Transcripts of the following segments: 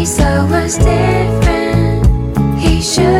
He's always different. He should.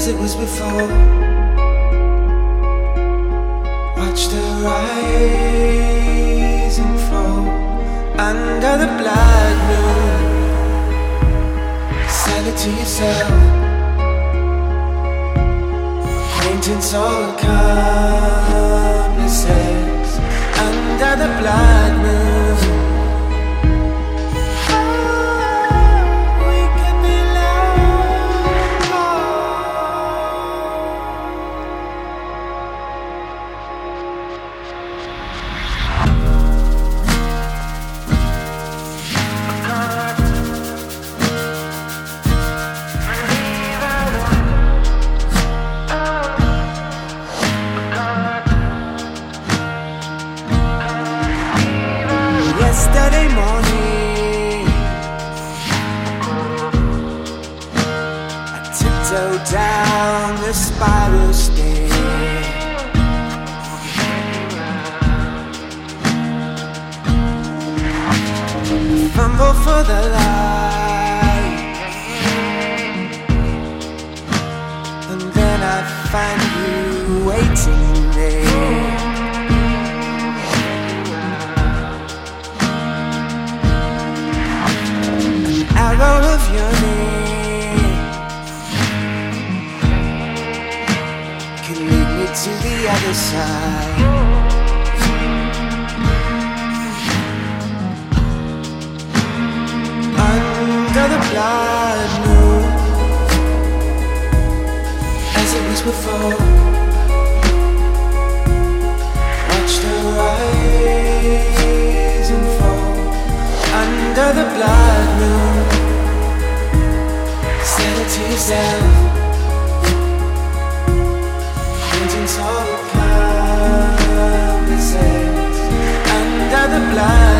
as it was before. Watch the rise and fall under the blood moon. Sell it to yourself. Acquaintance or accomplices under the blood moon. inside. Under the blood moon, as it was before. Watch the rise and fall. Under the blood moon, say it to yourself. blind